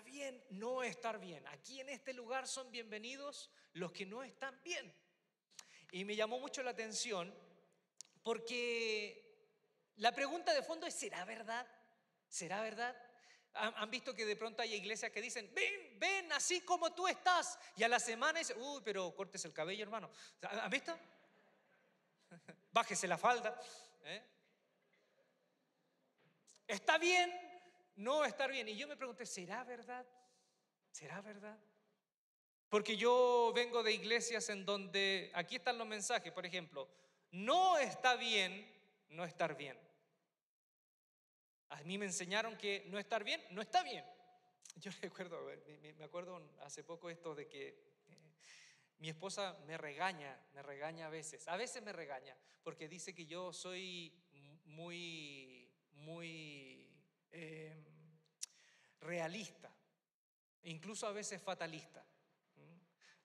bien no estar bien. Aquí en este lugar son bienvenidos los que no están bien. Y me llamó mucho la atención porque la pregunta de fondo es, ¿será verdad? ¿Será verdad? ¿Han visto que de pronto hay iglesias que dicen, ven, ven, así como tú estás? Y a la semana dicen, uy, pero cortes el cabello, hermano. ¿Han visto? Bájese la falda. ¿eh? ¿Está bien? No estar bien. Y yo me pregunté, ¿será verdad? ¿Será verdad? Porque yo vengo de iglesias en donde, aquí están los mensajes, por ejemplo, no está bien no estar bien. A mí me enseñaron que no estar bien, no está bien. Yo recuerdo, me acuerdo hace poco esto de que eh, mi esposa me regaña, me regaña a veces, a veces me regaña, porque dice que yo soy muy, muy em, realista, incluso a veces fatalista.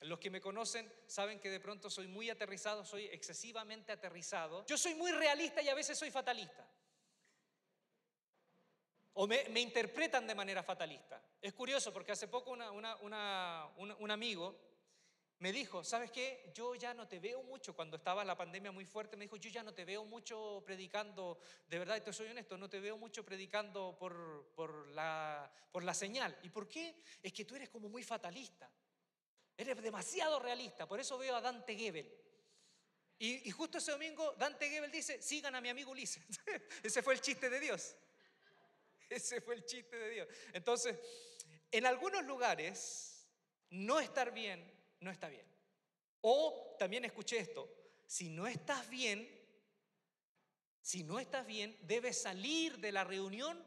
Los que me conocen saben que de pronto soy muy aterrizado, soy excesivamente aterrizado. Yo soy muy realista y a veces soy fatalista o me, interpretan de manera fatalista. Es curioso porque hace poco un amigo me dijo, ¿sabes qué? Yo ya no te veo mucho, cuando estaba la pandemia muy fuerte, me dijo, yo ya no te veo mucho predicando, de verdad, te soy honesto, no te veo mucho predicando por, por, la, por la señal. ¿Y por qué? Es que tú eres como muy fatalista, eres demasiado realista, por eso veo a Dante Gebel. Y, y justo ese domingo Dante Gebel dice, sigan a mi amigo Ulises. ese fue el chiste de Dios. Ese fue el chiste de Dios. Entonces, en algunos lugares, no estar bien, no está bien. O también escuché esto, si no estás bien, si no estás bien, debes salir de la reunión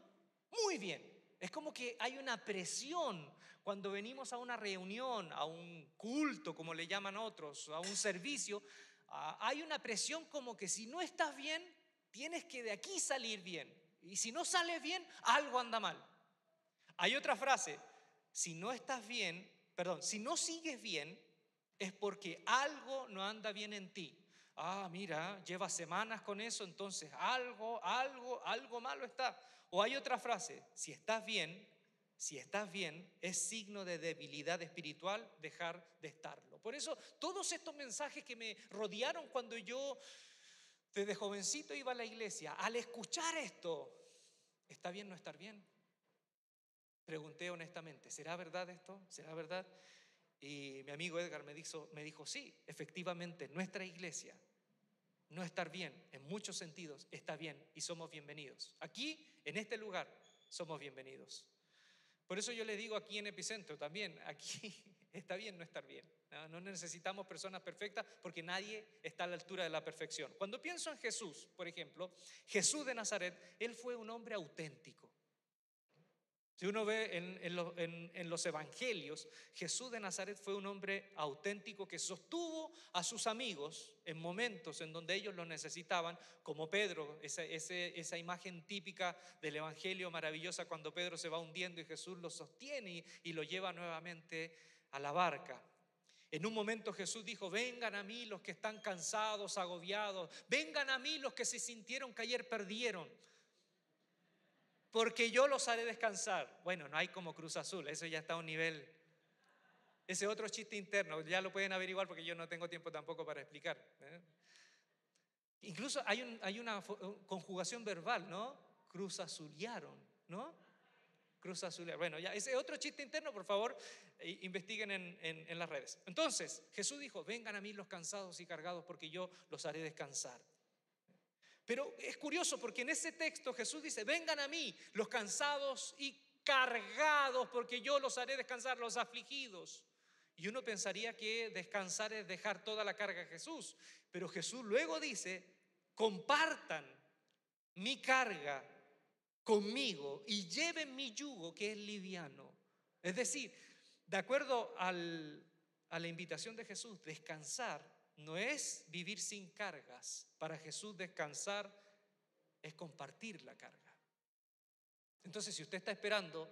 muy bien. Es como que hay una presión cuando venimos a una reunión, a un culto, como le llaman otros, a un servicio. Hay una presión como que si no estás bien, tienes que de aquí salir bien. Y si no sales bien, algo anda mal. Hay otra frase, si no estás bien, perdón, si no sigues bien, es porque algo no anda bien en ti. Ah, mira, lleva semanas con eso, entonces algo, algo, algo malo está. O hay otra frase, si estás bien, si estás bien, es signo de debilidad espiritual dejar de estarlo. Por eso todos estos mensajes que me rodearon cuando yo desde jovencito iba a la iglesia, al escuchar esto, ¿está bien no estar bien? Pregunté honestamente, ¿será verdad esto? ¿Será verdad? Y mi amigo Edgar me dijo, me dijo, sí, efectivamente, nuestra iglesia, no estar bien, en muchos sentidos, está bien y somos bienvenidos. Aquí, en este lugar, somos bienvenidos. Por eso yo le digo aquí en Epicentro también, aquí está bien no estar bien. ¿no? necesitamos personas perfectas porque nadie está a la altura de la perfección. Cuando pienso en Jesús, por ejemplo, Jesús de Nazaret, él fue un hombre auténtico. Si uno ve en, los evangelios, Jesús de Nazaret fue un hombre auténtico que sostuvo a sus amigos en momentos en donde ellos lo necesitaban, como Pedro, esa, esa imagen típica del evangelio maravillosa cuando Pedro se va hundiendo y Jesús lo sostiene y lo lleva nuevamente a la barca. En un momento Jesús dijo, vengan a mí los que están cansados, agobiados, vengan a mí los que se sintieron que ayer perdieron, porque yo los haré descansar. Bueno, no hay como Cruz Azul, eso ya está a un nivel, ese otro chiste interno, ya lo pueden averiguar porque yo no tengo tiempo tampoco para explicar. ¿eh? Incluso hay, hay una conjugación verbal, ¿no? Cruz Azuliaron, ¿no? Cruz Azul. Bueno, ya ese otro chiste interno, por favor, investiguen en, en, las redes. Entonces, Jesús dijo, vengan a mí los cansados y cargados porque yo los haré descansar. Pero es curioso porque en ese texto Jesús dice, vengan a mí los cansados y cargados porque yo los haré descansar, los afligidos. Y uno pensaría que descansar es dejar toda la carga a Jesús. Pero Jesús luego dice, compartan mi carga conmigo y lleven mi yugo que es liviano. Es decir, de acuerdo a la invitación de Jesús, descansar no es vivir sin cargas. Para Jesús descansar es compartir la carga. Entonces, si usted está esperando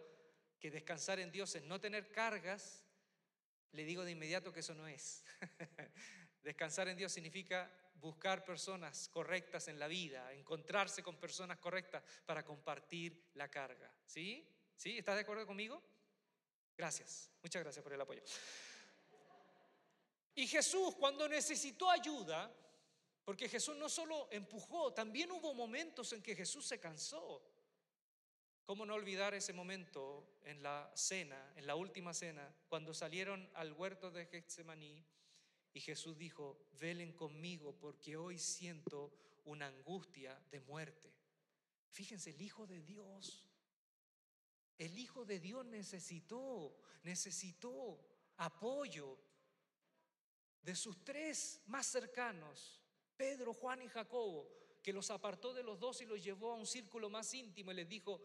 que descansar en Dios es no tener cargas, le digo de inmediato que eso no es. descansar en Dios significa buscar personas correctas en la vida, encontrarse con personas correctas para compartir la carga. ¿Sí? ¿Sí? ¿Estás de acuerdo conmigo? Gracias, muchas gracias por el apoyo. Y Jesús cuando necesitó ayuda, porque Jesús no solo empujó, también hubo momentos en que Jesús se cansó. ¿Cómo no olvidar ese momento en la cena, en la última cena, cuando salieron al huerto de Getsemaní y Jesús dijo, velen conmigo porque hoy siento una angustia de muerte? Fíjense, el Hijo de Dios, el Hijo de Dios necesitó, necesitó apoyo de sus tres más cercanos, Pedro, Juan y Jacobo, que los apartó de los dos y los llevó a un círculo más íntimo y les dijo,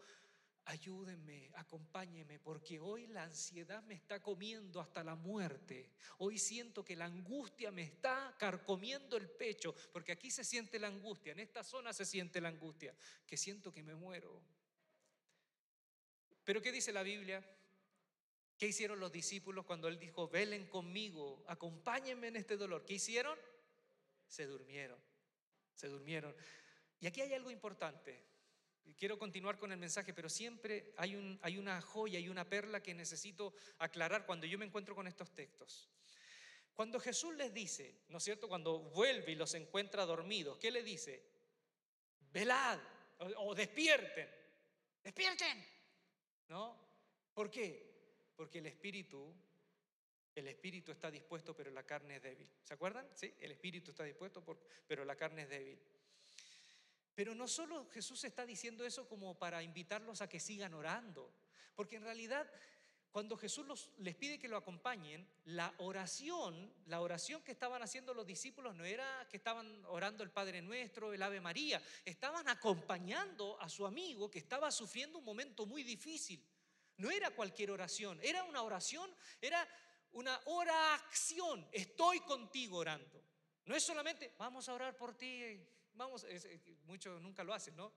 ayúdenme, acompáñenme, porque hoy la ansiedad me está comiendo hasta la muerte. Hoy siento que la angustia me está carcomiendo el pecho, porque aquí se siente la angustia, en esta zona se siente la angustia, que siento que me muero. Pero ¿qué dice la Biblia? ¿Qué hicieron los discípulos cuando él dijo, velen conmigo, acompáñenme en este dolor? ¿Qué hicieron? Se durmieron, se durmieron. Y aquí hay algo importante. Quiero continuar con el mensaje, pero siempre hay, un, hay una joya y una perla que necesito aclarar cuando yo me encuentro con estos textos. Cuando Jesús les dice, ¿no es cierto? Cuando vuelve y los encuentra dormidos, ¿qué le dice? Velad o, o despierten, despierten, ¿no? ¿Por qué? Porque el espíritu, el espíritu está dispuesto, pero la carne es débil. ¿Se acuerdan? Sí, el espíritu está dispuesto, pero la carne es débil. Pero no solo Jesús está diciendo eso como para invitarlos a que sigan orando, porque en realidad cuando Jesús les pide que lo acompañen, la oración, la oración que estaban haciendo los discípulos no era que estaban orando el Padre Nuestro, el Ave María, estaban acompañando a su amigo que estaba sufriendo un momento muy difícil. No era cualquier oración, era una oración, era una oración. Estoy contigo orando. No es solamente, vamos a orar por ti, vamos, muchos nunca lo hacen, ¿no?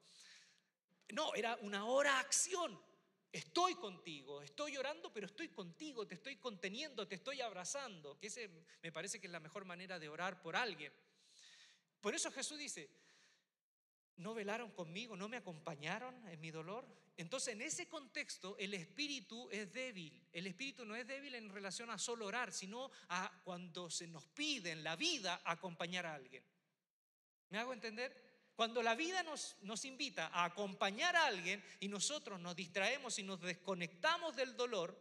No, era una oración. Estoy contigo, estoy orando, pero estoy contigo, te estoy conteniendo, te estoy abrazando, que me parece que es la mejor manera de orar por alguien. Por eso Jesús dice, ¿no velaron conmigo? ¿No me acompañaron en mi dolor? Entonces, en ese contexto, el espíritu es débil. El espíritu no es débil en relación a solo orar, sino a cuando se nos pide en la vida acompañar a alguien. ¿Me hago entender? Cuando la vida nos, nos invita a acompañar a alguien y nosotros nos distraemos y nos desconectamos del dolor,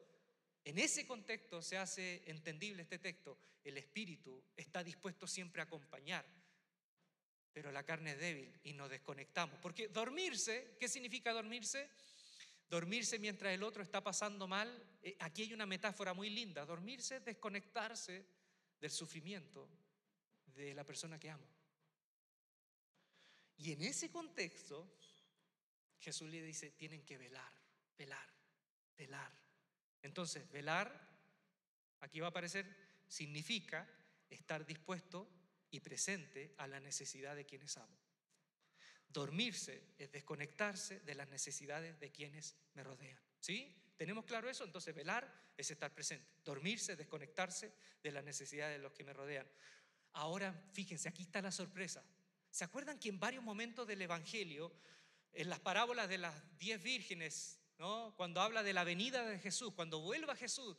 en ese contexto se hace entendible este texto. El espíritu está dispuesto siempre a acompañar, pero la carne es débil y nos desconectamos. Porque dormirse, ¿qué significa dormirse? Dormirse mientras el otro está pasando mal, eh, aquí hay una metáfora muy linda. Dormirse es desconectarse del sufrimiento de la persona que amo. Y en ese contexto, Jesús le dice, tienen que velar, velar, velar. Entonces, velar, aquí va a aparecer, significa estar dispuesto y presente a la necesidad de quienes amo. Dormirse es desconectarse de las necesidades de quienes me rodean. ¿Sí? ¿Tenemos claro eso? Entonces velar es estar presente. Dormirse es desconectarse de las necesidades de los que me rodean. Ahora, fíjense, aquí está la sorpresa. ¿Se acuerdan que en varios momentos del Evangelio, en las parábolas de las diez vírgenes, ¿no? cuando habla de la venida de Jesús, cuando vuelva Jesús,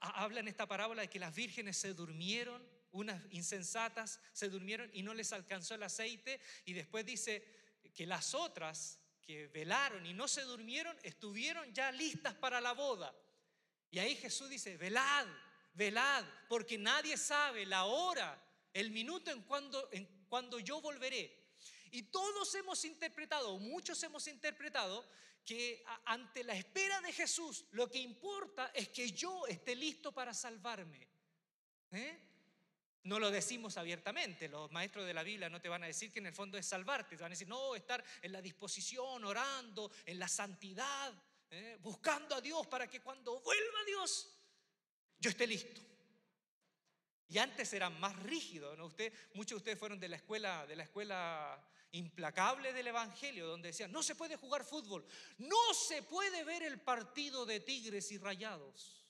habla en esta parábola de que las vírgenes se durmieron, unas insensatas se durmieron y no les alcanzó el aceite, y después dice, que las otras que velaron y no se durmieron estuvieron ya listas para la boda. Y ahí Jesús dice, velad, velad, porque nadie sabe la hora, el minuto en cuando, en cuando yo volveré. Y todos hemos interpretado, muchos hemos interpretado, que ante la espera de Jesús lo que importa es que yo esté listo para salvarme. ¿Eh? No lo decimos abiertamente, los maestros de la Biblia no te van a decir que en el fondo es salvarte, te van a decir, no, estar en la disposición, orando, en la santidad, ¿eh? buscando a Dios para que cuando vuelva Dios, yo esté listo. Y antes eran más rígidos, ¿no? Usted, muchos de ustedes fueron de la escuela, de la escuela implacable del Evangelio, donde decían, no se puede jugar fútbol, no se puede ver el partido de tigres y rayados.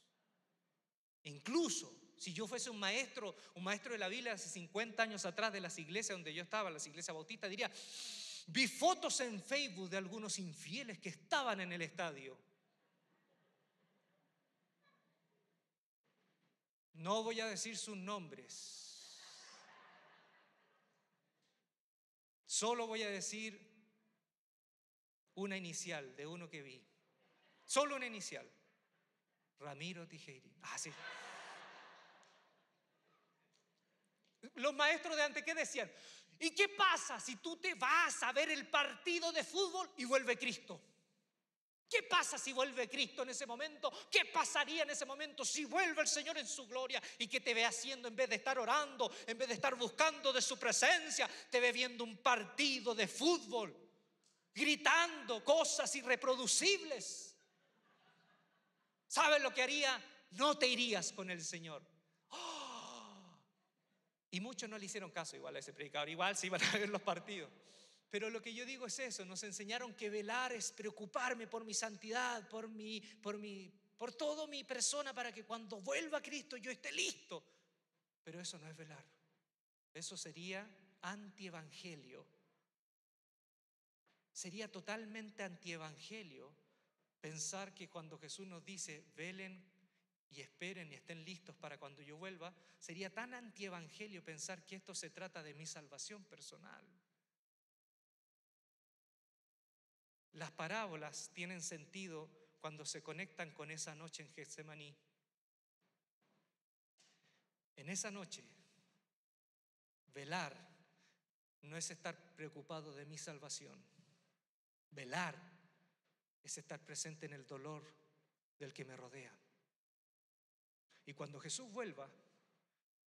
Incluso si yo fuese un maestro, un maestro de la Biblia hace 50 años atrás de las iglesias donde yo estaba, las iglesias bautistas, diría, vi fotos en Facebook de algunos infieles que estaban en el estadio. No voy a decir sus nombres. Solo voy a decir una inicial de uno que vi. Solo una inicial. Ramiro Tijeri. Ah, sí. Los maestros de antes, ¿qué decían? ¿Y qué pasa si tú te vas a ver el partido de fútbol y vuelve Cristo? ¿Qué pasa si vuelve Cristo en ese momento? ¿Qué pasaría en ese momento si vuelve el Señor en su gloria y que te ve haciendo en vez de estar orando, en vez de estar buscando de su presencia, te ve viendo un partido de fútbol, gritando cosas irreproducibles? ¿Sabes lo que haría? No te irías con el Señor. Y muchos no le hicieron caso igual a ese predicador, igual se iban a ver los partidos. Pero lo que yo digo es eso, nos enseñaron que velar es preocuparme por mi santidad, por mi, por mi, por todo mi persona para que cuando vuelva Cristo yo esté listo. Pero eso no es velar. Eso sería antievangelio. Sería totalmente antievangelio pensar que cuando Jesús nos dice, velen y esperen y estén listos para cuando yo vuelva, sería tan antievangelio pensar que esto se trata de mi salvación personal. Las parábolas tienen sentido cuando se conectan con esa noche en Getsemaní. En esa noche, velar no es estar preocupado de mi salvación. Velar es estar presente en el dolor del que me rodea. Y cuando Jesús vuelva,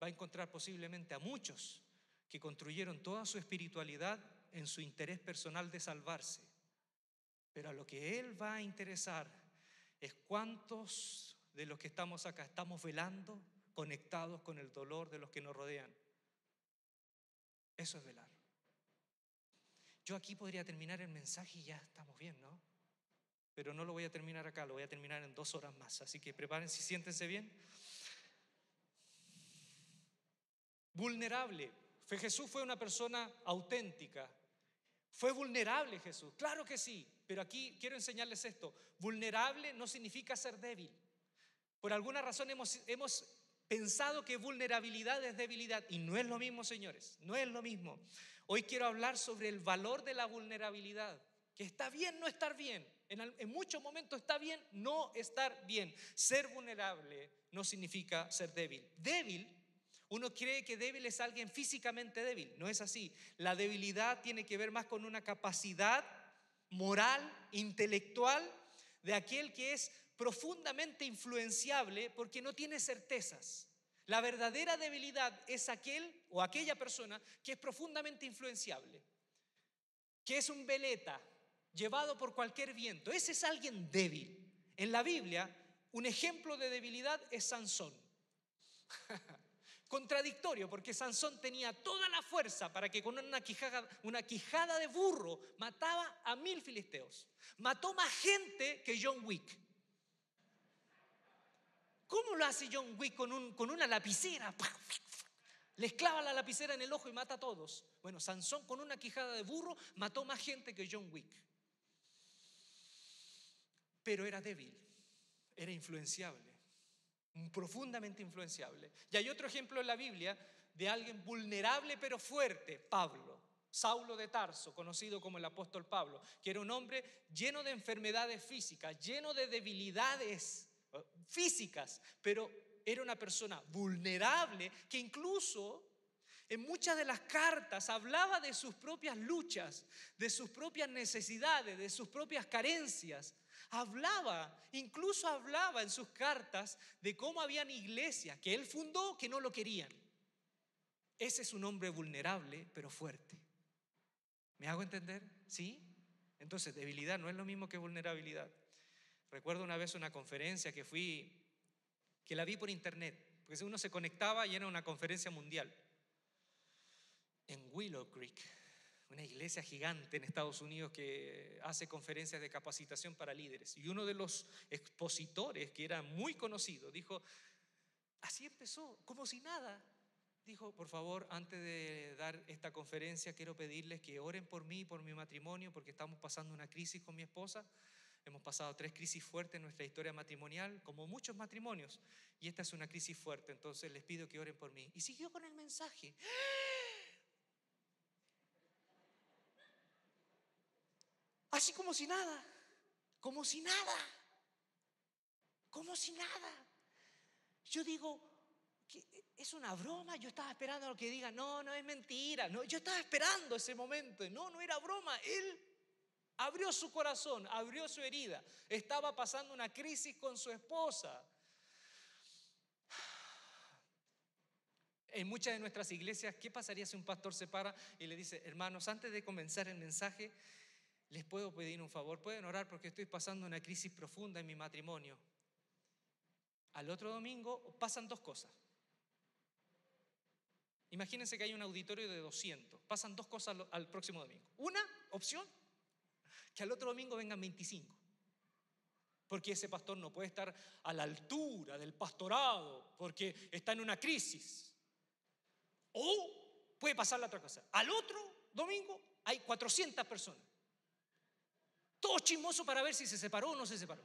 va a encontrar posiblemente a muchos que construyeron toda su espiritualidad en su interés personal de salvarse pero a lo que Él va a interesar es cuántos de los que estamos acá estamos velando, conectados con el dolor de los que nos rodean. Eso es velar. Yo aquí podría terminar el mensaje y ya estamos bien, ¿no? Pero no lo voy a terminar acá, lo voy a terminar en dos horas más. Así que prepárense siéntense bien. Vulnerable. Jesús fue una persona auténtica. Fue vulnerable Jesús. Claro que sí. Pero aquí quiero enseñarles esto. Vulnerable no significa ser débil. Por alguna razón hemos, hemos pensado que vulnerabilidad es debilidad y no es lo mismo, señores. No es lo mismo. Hoy quiero hablar sobre el valor de la vulnerabilidad. Que está bien no estar bien. En, muchos momentos está bien no estar bien. Ser vulnerable no significa ser débil. Débil, uno cree que débil es alguien físicamente débil. No es así. La debilidad tiene que ver más con una capacidad moral, intelectual de aquel que es profundamente influenciable porque no tiene certezas. La verdadera debilidad es aquel o aquella persona que es profundamente influenciable, que es un veleta llevado por cualquier viento. Ese es alguien débil. En la Biblia, un ejemplo de debilidad es Sansón. Contradictorio, porque Sansón tenía toda la fuerza para que con una quijada, una quijada de burro mataba a mil filisteos. Mató más gente que John Wick. ¿Cómo lo hace John Wick con, un, con una lapicera? Les clava la lapicera en el ojo y mata a todos. Bueno, Sansón con una quijada de burro mató más gente que John Wick. Pero era débil, era influenciable profundamente influenciable. Y hay otro ejemplo en la Biblia de alguien vulnerable pero fuerte, Pablo, Saulo de Tarso, conocido como el apóstol Pablo, que era un hombre lleno de enfermedades físicas, lleno de debilidades eh, físicas, pero era una persona vulnerable que incluso en muchas de las cartas hablaba de sus propias luchas, de sus propias necesidades, de sus propias carencias. Hablaba, incluso hablaba en sus cartas de cómo habían iglesias que él fundó que no lo querían. Ese es un hombre vulnerable, pero fuerte. ¿Me hago entender? ¿Sí? Entonces, debilidad no es lo mismo que vulnerabilidad. Recuerdo una vez una conferencia que fui, que la vi por internet, porque uno se conectaba y era una conferencia mundial en Willow Creek una iglesia gigante en Estados Unidos que hace conferencias de capacitación para líderes. Y uno de los expositores, que era muy conocido, dijo, así empezó, como si nada. Dijo, por favor, antes de dar esta conferencia, quiero pedirles que oren por mí, por mi matrimonio, porque estamos pasando una crisis con mi esposa. Hemos pasado tres crisis fuertes en nuestra historia matrimonial, como muchos matrimonios, y esta es una crisis fuerte, entonces les pido que oren por mí. Y siguió con el mensaje. Así como si nada, como si nada, como si nada. Yo digo, es una broma, yo estaba esperando a lo que diga, no, no es mentira, no, yo estaba esperando ese momento, no, no era broma, él Abrió su corazón, abrió su herida. Estaba pasando una crisis con su esposa. En muchas de nuestras iglesias, ¿qué pasaría si un pastor se para y le dice, hermanos, antes de comenzar el mensaje, les puedo pedir un favor? Pueden orar porque estoy pasando una crisis profunda en mi matrimonio. Al otro domingo pasan dos cosas. Imagínense que hay un auditorio de 200. Pasan dos cosas al próximo domingo. Una opción que al otro domingo vengan 25. Porque ese pastor no puede estar a la altura del pastorado, porque está en una crisis. O puede pasar la otra cosa. Al otro domingo hay 400 personas. Todo chismoso para ver si se separó o no se separó.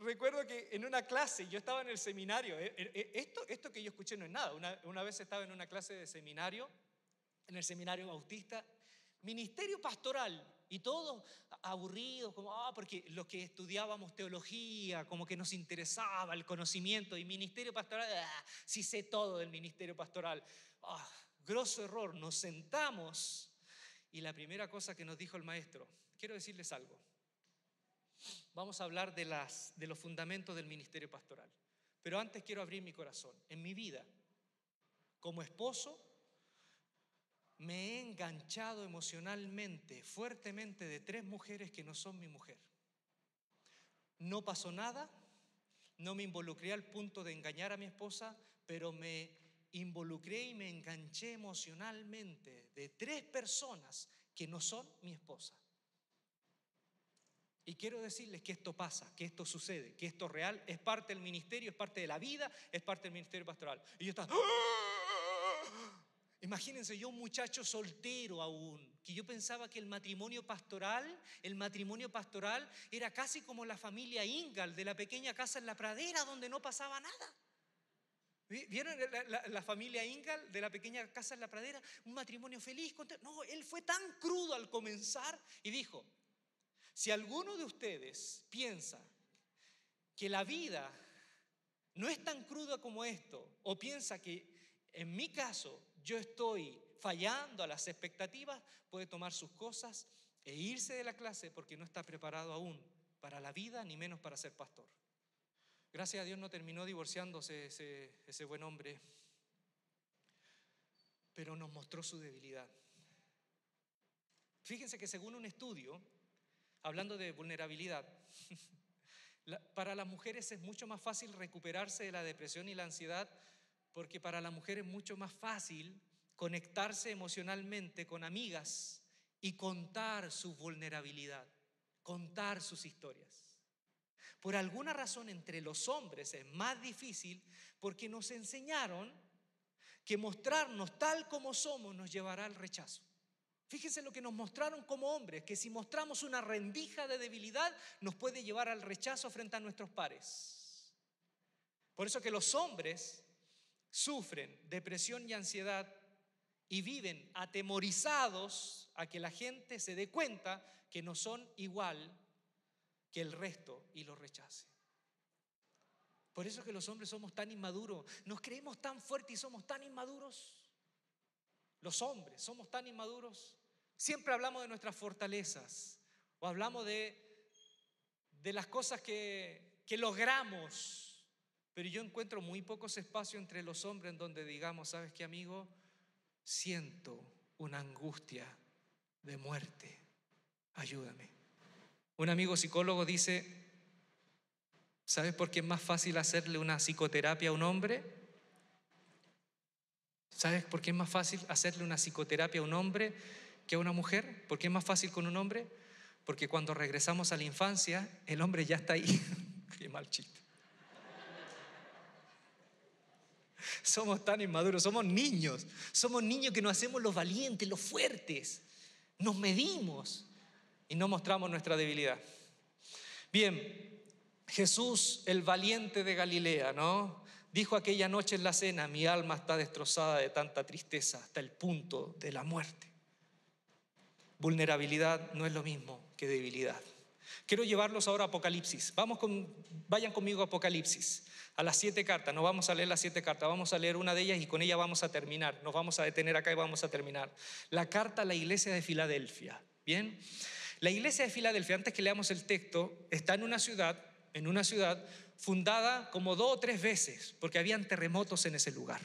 Recuerdo que en una clase, yo estaba en el seminario, eh, eh, eh, esto, esto que yo escuché no es nada, una, una vez estaba en una clase de seminario, en el seminario bautista, ministerio pastoral, y todos aburridos, como, ah, porque los que estudiábamos teología, como que nos interesaba el conocimiento, y ministerio pastoral, ah, sí sé todo del ministerio pastoral. Ah, grosso error, nos sentamos, y la primera cosa que nos dijo el maestro, quiero decirles algo, Vamos a hablar de, las, de los fundamentos del ministerio pastoral. Pero antes quiero abrir mi corazón. En mi vida, como esposo, me he enganchado emocionalmente, fuertemente, de tres mujeres que no son mi mujer. No pasó nada, no me involucré al punto de engañar a mi esposa, pero me involucré y me enganché emocionalmente de tres personas que no son mi esposa. Y quiero decirles que esto pasa, que esto sucede, que esto real, es parte del ministerio, es parte de la vida, es parte del ministerio pastoral. Y yo estaba... ¡Ah! Imagínense yo un muchacho soltero aún, que yo pensaba que el matrimonio pastoral, el matrimonio pastoral era casi como la familia Ingal de la pequeña casa en la pradera donde no pasaba nada. ¿Vieron la, familia Ingal de la pequeña casa en la pradera? Un matrimonio feliz. No, él fue tan crudo al comenzar y dijo, si alguno de ustedes piensa que la vida no es tan cruda como esto, o piensa que en mi caso yo estoy fallando a las expectativas, puede tomar sus cosas e irse de la clase porque no está preparado aún para la vida, ni menos para ser pastor. Gracias a Dios no terminó divorciándose ese, buen hombre, pero nos mostró su debilidad. Fíjense que según un estudio, hablando de vulnerabilidad, para las mujeres es mucho más fácil recuperarse de la depresión y la ansiedad porque para la mujer es mucho más fácil conectarse emocionalmente con amigas y contar su vulnerabilidad, contar sus historias. Por alguna razón entre los hombres es más difícil porque nos enseñaron que mostrarnos tal como somos nos llevará al rechazo. Fíjense lo que nos mostraron como hombres, que si mostramos una rendija de debilidad nos puede llevar al rechazo frente a nuestros pares. Por eso que los hombres sufren depresión y ansiedad y viven atemorizados a que la gente se dé cuenta que no son igual que el resto y los rechace. Por eso que los hombres somos tan inmaduros, nos creemos tan fuertes y somos tan inmaduros. Los hombres somos tan inmaduros. Siempre hablamos de nuestras fortalezas o hablamos de, de las cosas que, que logramos, pero yo encuentro muy pocos espacios entre los hombres en donde digamos, ¿sabes qué amigo? Siento una angustia de muerte. Ayúdame. Un amigo psicólogo dice, ¿sabes por qué es más fácil hacerle una psicoterapia a un hombre? ¿Sabes por qué es más fácil hacerle una psicoterapia a un hombre que a una mujer? ¿Por qué es más fácil con un hombre? Porque cuando regresamos a la infancia, el hombre ya está ahí. qué mal chiste. somos tan inmaduros, somos niños, somos niños que no hacemos los valientes, los fuertes, nos medimos y no mostramos nuestra debilidad. Bien, Jesús, el valiente de Galilea, ¿no? Dijo aquella noche en la cena, mi alma está destrozada de tanta tristeza hasta el punto de la muerte. Vulnerabilidad no es lo mismo que debilidad. Quiero llevarlos ahora a Apocalipsis. Vamos con, vayan conmigo a Apocalipsis, a las siete cartas. No vamos a leer las siete cartas, vamos a leer una de ellas y con ella vamos a terminar. Nos vamos a detener acá y vamos a terminar. La carta a la iglesia de Filadelfia. Bien, la iglesia de Filadelfia, antes que leamos el texto, está en una ciudad, en una ciudad fundada como dos o tres veces, porque habían terremotos en ese lugar.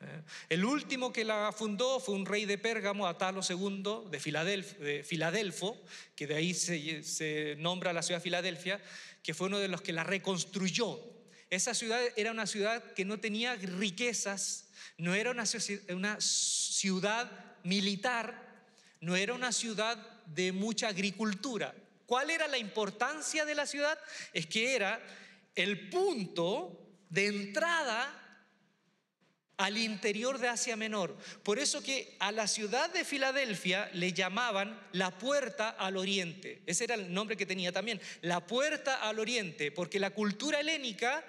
¿eh? El último que la fundó fue un rey de Pérgamo, Atalo II, de, Filadelfo, que de ahí se, se nombra la ciudad de Filadelfia, que fue uno de los que la reconstruyó. Esa ciudad era una ciudad que no tenía riquezas, no era una, una ciudad militar, no era una ciudad de mucha agricultura. ¿Cuál era la importancia de la ciudad? Es que era el punto de entrada al interior de Asia Menor. Por eso que a la ciudad de Filadelfia le llamaban la puerta al oriente. Ese era el nombre que tenía también, la puerta al oriente, porque la cultura helénica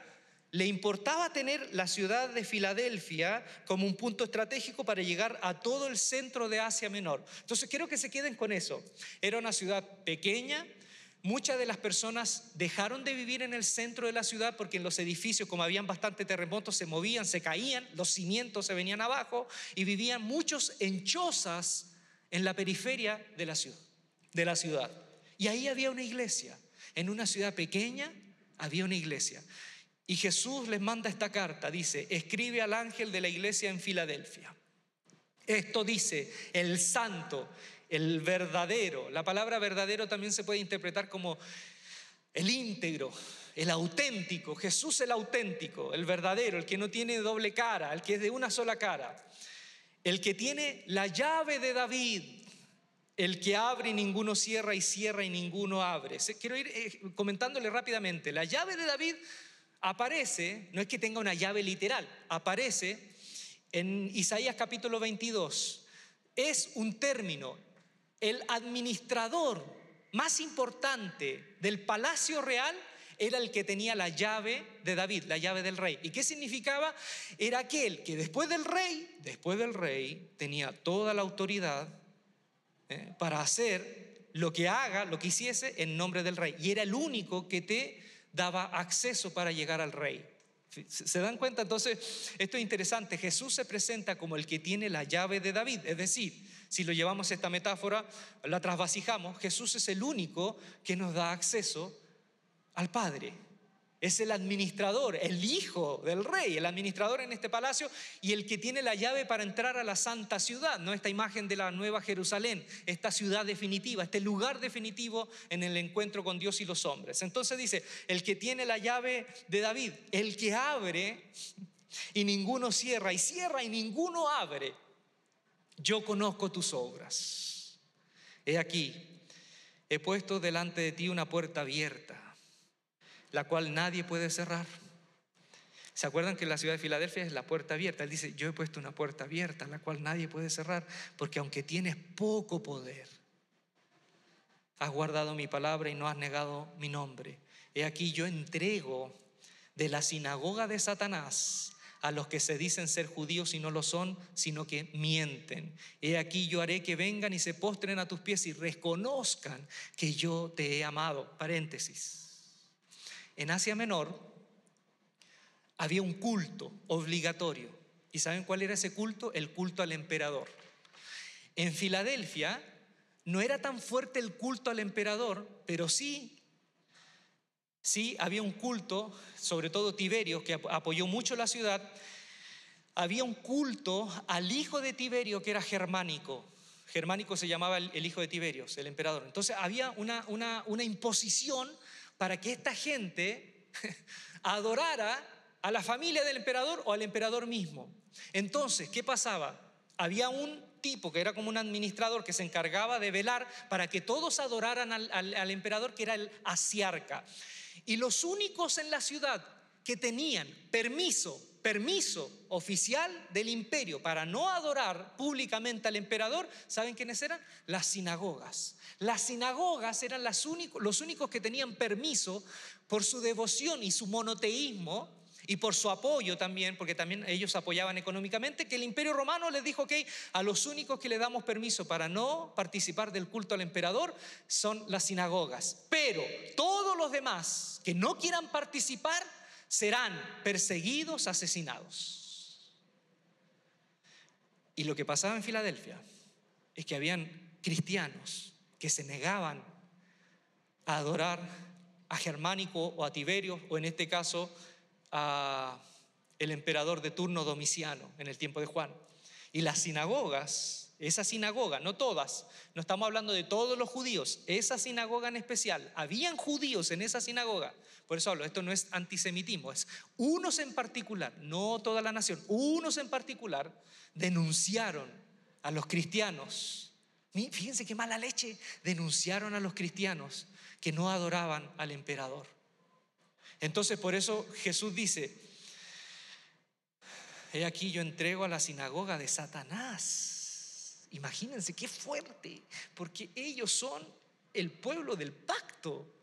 le importaba tener la ciudad de Filadelfia como un punto estratégico para llegar a todo el centro de Asia Menor. Entonces quiero que se queden con eso. Era una ciudad pequeña, Muchas de las personas dejaron de vivir en el centro de la ciudad porque en los edificios, como habían bastante terremotos, se movían, se caían, los cimientos se venían abajo y vivían muchos en chozas en la periferia de la ciudad. De la ciudad. Y ahí había una iglesia. En una ciudad pequeña había una iglesia. Y Jesús les manda esta carta, dice, escribe al ángel de la iglesia en Filadelfia. Esto dice el santo el verdadero. La palabra verdadero también se puede interpretar como el íntegro, el auténtico. Jesús el auténtico, el verdadero, el que no tiene doble cara, el que es de una sola cara. El que tiene la llave de David, el que abre y ninguno cierra y cierra y ninguno abre. Quiero ir eh, comentándole rápidamente. La llave de David aparece, no es que tenga una llave literal, aparece en Isaías capítulo 22. Es un término, el administrador más importante del palacio real era el que tenía la llave de David, la llave del rey. ¿Y qué significaba? Era aquel que después del rey, después del rey, tenía toda la autoridad ¿eh? para hacer lo que haga, lo que hiciese en nombre del rey. Y era el único que te daba acceso para llegar al rey. ¿Se dan cuenta? Entonces, esto es interesante. Jesús se presenta como el que tiene la llave de David, es decir, si lo llevamos esta metáfora, la trasvasijamos, Jesús es el único que nos da acceso al Padre. Es el administrador, el hijo del rey, el administrador en este palacio y el que tiene la llave para entrar a la santa ciudad, ¿no? Esta imagen de la nueva Jerusalén, esta ciudad definitiva, este lugar definitivo en el encuentro con Dios y los hombres. Entonces dice, el que tiene la llave de David, el que abre y ninguno cierra, y cierra y ninguno abre yo conozco tus obras. He aquí, he puesto delante de ti una puerta abierta, la cual nadie puede cerrar. ¿Se acuerdan que la ciudad de Filadelfia es la puerta abierta? Él dice, yo he puesto una puerta abierta, la cual nadie puede cerrar, porque aunque tienes poco poder, has guardado mi palabra y no has negado mi nombre. He aquí yo entrego de la sinagoga de Satanás a los que se dicen ser judíos y no lo son, sino que mienten. He aquí yo haré que vengan y se postren a tus pies y reconozcan que yo te he amado. Paréntesis. En Asia Menor había un culto obligatorio. ¿Y saben cuál era ese culto? El culto al emperador. En Filadelfia no era tan fuerte el culto al emperador, pero sí Sí, había un culto, sobre todo Tiberio, que apoyó mucho la ciudad. Había un culto al hijo de Tiberio que era germánico. Germánico se llamaba el, hijo de Tiberio, el emperador. Entonces había una, una imposición para que esta gente adorara a la familia del emperador o al emperador mismo. Entonces, ¿qué pasaba? Había un tipo que era como un administrador que se encargaba de velar para que todos adoraran al, emperador, que era el asiarca. Y los únicos en la ciudad que tenían permiso permiso oficial del imperio para no adorar públicamente al emperador, ¿saben quiénes eran? Las sinagogas. Las sinagogas eran los únicos que tenían permiso por su devoción y su monoteísmo y por su apoyo también, porque también ellos apoyaban económicamente, que el imperio romano les dijo que a los únicos que le damos permiso para no participar del culto al emperador son las sinagogas. Pero todos los demás que no quieran participar serán perseguidos, asesinados. Y lo que pasaba en Filadelfia es que habían cristianos que se negaban a adorar a Germánico o a Tiberio, o en este caso a el emperador de turno Domiciano en el tiempo de Juan. Y las sinagogas, esa sinagoga, no todas, no estamos hablando de todos los judíos, esa sinagoga en especial, habían judíos en esa sinagoga. Por eso hablo, esto no es antisemitismo, es unos en particular, no toda la nación, unos en particular denunciaron a los cristianos. Fíjense qué mala leche, denunciaron a los cristianos que no adoraban al emperador. Entonces por eso Jesús dice, he aquí yo entrego a la sinagoga de Satanás. Imagínense qué fuerte, porque ellos son el pueblo del pacto,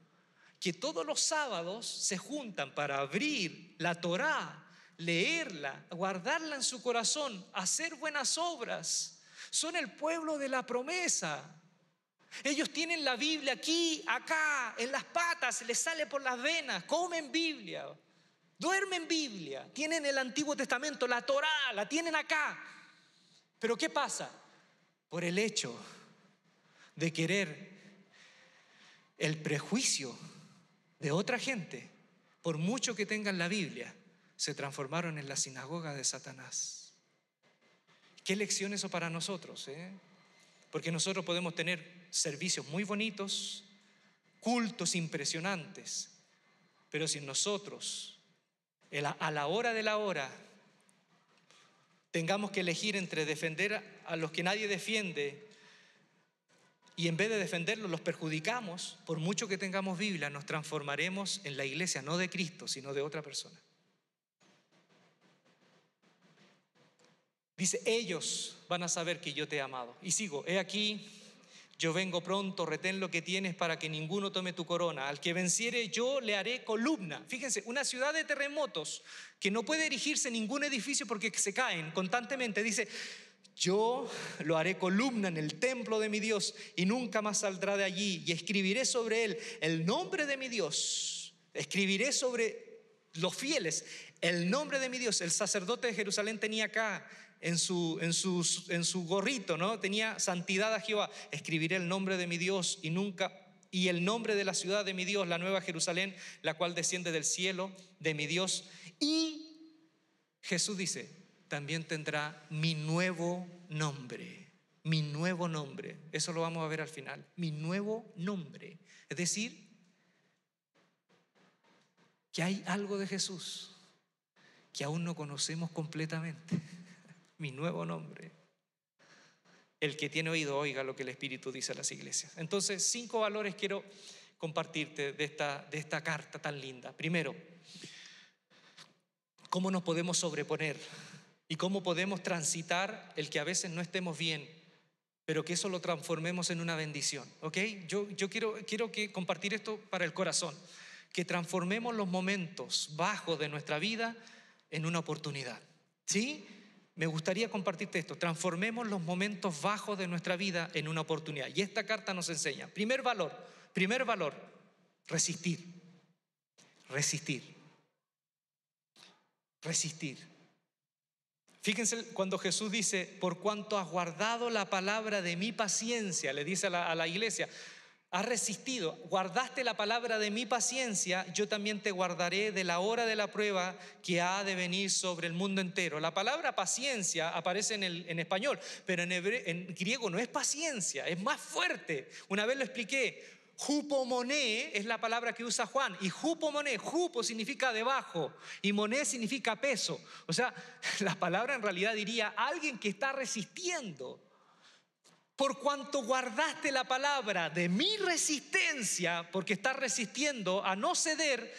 que todos los sábados se juntan para abrir la Torá, leerla, guardarla en su corazón, hacer buenas obras. Son el pueblo de la promesa. Ellos tienen la Biblia aquí, acá, en las patas, les sale por las venas, comen Biblia, duermen Biblia, tienen el Antiguo Testamento, la Torá, la tienen acá. Pero ¿qué pasa? Por el hecho de querer el prejuicio de otra gente, por mucho que tengan la Biblia, se transformaron en la sinagoga de Satanás. ¿Qué lección eso para nosotros? Eh? Porque nosotros podemos tener servicios muy bonitos, cultos impresionantes, pero si nosotros a la hora de la hora tengamos que elegir entre defender a los que nadie defiende y en vez de defenderlos los perjudicamos, por mucho que tengamos Biblia, nos transformaremos en la iglesia no de Cristo, sino de otra persona. Dice, ellos van a saber que yo te he amado. Y sigo, he aquí, yo vengo pronto, retén lo que tienes para que ninguno tome tu corona. Al que venciere yo le haré columna. Fíjense, una ciudad de terremotos que no puede erigirse ningún edificio porque se caen constantemente. Dice, yo lo haré columna en el templo de mi Dios y nunca más saldrá de allí. Y escribiré sobre él el nombre de mi Dios. Escribiré sobre los fieles el nombre de mi Dios. El sacerdote de Jerusalén tenía acá en su, en, en su gorrito, ¿no? Tenía santidad a Jehová. Escribiré el nombre de mi Dios y nunca y el nombre de la ciudad de mi Dios, la nueva Jerusalén, la cual desciende del cielo de mi Dios. Y Jesús dice, también tendrá mi nuevo nombre, mi nuevo nombre. Eso lo vamos a ver al final, mi nuevo nombre. Es decir, que hay algo de Jesús que aún no conocemos completamente mi nuevo nombre. El que tiene oído oiga lo que el Espíritu dice a las iglesias. Entonces, cinco valores quiero compartirte de esta, de esta carta tan linda. Primero, cómo nos podemos sobreponer y cómo podemos transitar el que a veces no estemos bien, pero que eso lo transformemos en una bendición. ¿Ok? Yo, yo quiero, quiero que compartir esto para el corazón, que transformemos los momentos bajos de nuestra vida en una oportunidad. ¿Sí? Me gustaría compartirte esto. Transformemos los momentos bajos de nuestra vida en una oportunidad. Y esta carta nos enseña, primer valor, primer valor, resistir. Resistir. Resistir. Fíjense cuando Jesús dice, por cuanto has guardado la palabra de mi paciencia, le dice a la, a la iglesia, has resistido, guardaste la palabra de mi paciencia, yo también te guardaré de la hora de la prueba que ha de venir sobre el mundo entero. La palabra paciencia aparece en, el, en español, pero en, griego no es paciencia, es más fuerte. Una vez lo expliqué, Jupomoné es la palabra que usa Juan. Y jupomoné, jupo significa debajo y moné significa peso. O sea, la palabra en realidad diría alguien que está resistiendo por cuanto guardaste la palabra de mi resistencia, porque estás resistiendo a no ceder